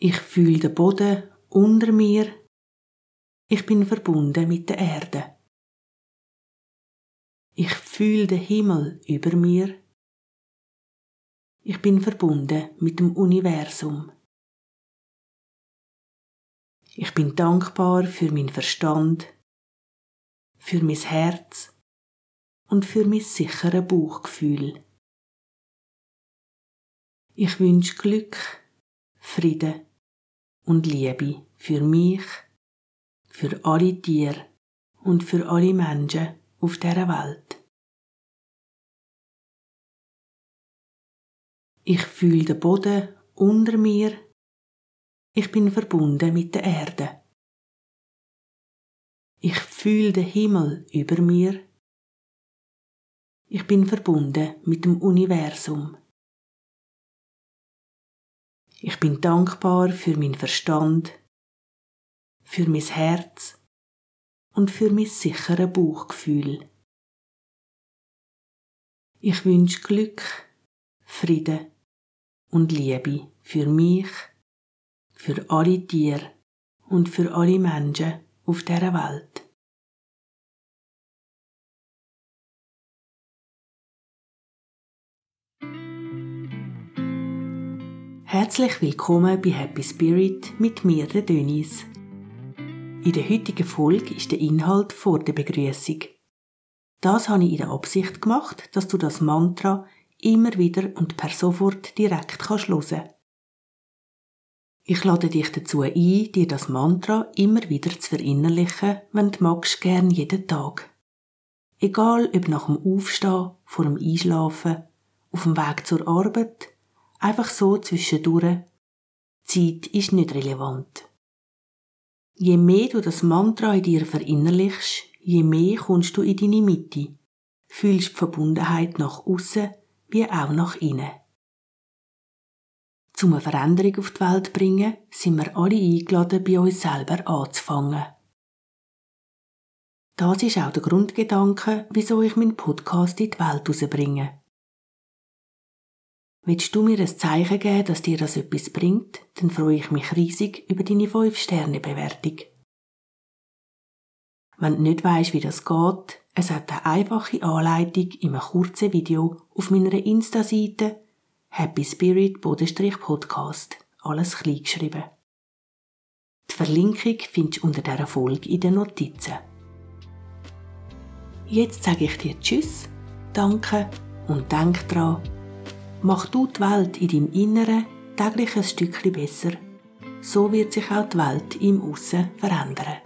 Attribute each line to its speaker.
Speaker 1: Ich fühle den Boden unter mir. Ich bin verbunden mit der Erde. Ich fühle den Himmel über mir. Ich bin verbunden mit dem Universum. Ich bin dankbar für meinen Verstand, für mein Herz und für mein sicheres Bauchgefühl. Ich wünsche Glück, Frieden und Liebe für mich, für alle Tiere und für alle Menschen auf dieser Welt. Ich fühle den Boden unter mir ich bin verbunden mit der Erde. Ich fühle den Himmel über mir. Ich bin verbunden mit dem Universum. Ich bin dankbar für meinen Verstand, für mein Herz und für mein sicheres Bauchgefühl. Ich wünsche Glück, Frieden und Liebe für mich für alle Tiere und für alle Menschen auf dieser Welt. Herzlich willkommen bei Happy Spirit mit mir, der Dönis. In der heutigen Folge ist der Inhalt vor der Begrüßung. Das habe ich in der Absicht gemacht, dass du das Mantra immer wieder und per sofort direkt kannst hören. Ich lade dich dazu ein, dir das Mantra immer wieder zu verinnerlichen, wenn du magst, gern jeden Tag. Egal ob nach dem Aufstehen, vor dem Einschlafen, auf dem Weg zur Arbeit, einfach so zwischendurch. Zeit ist nicht relevant. Je mehr du das Mantra in dir verinnerlichst, je mehr kommst du in deine Mitte, fühlst die Verbundenheit nach außen wie auch nach innen. Um eine Veränderung auf die Welt zu bringen, sind wir alle eingeladen, bei uns selber anzufangen. Das ist auch der Grundgedanke, wieso ich meinen Podcast in die Welt herausbringe. Willst du mir ein Zeichen geben, dass dir das etwas bringt, dann freue ich mich riesig über deine 5-Sterne-Bewertung. Wenn du nicht weißt, wie das geht, es hat eine einfache Anleitung in einem kurzen Video auf meiner Insta-Seite Happy Spirit Podcast. Alles klein geschrieben. Die Verlinkung findest du unter dieser Folge in den Notizen. Jetzt sage ich dir Tschüss, Danke und denk dran, mach du die Welt in deinem Inneren täglich ein Stückchen besser. So wird sich auch die Welt im Aussen verändern.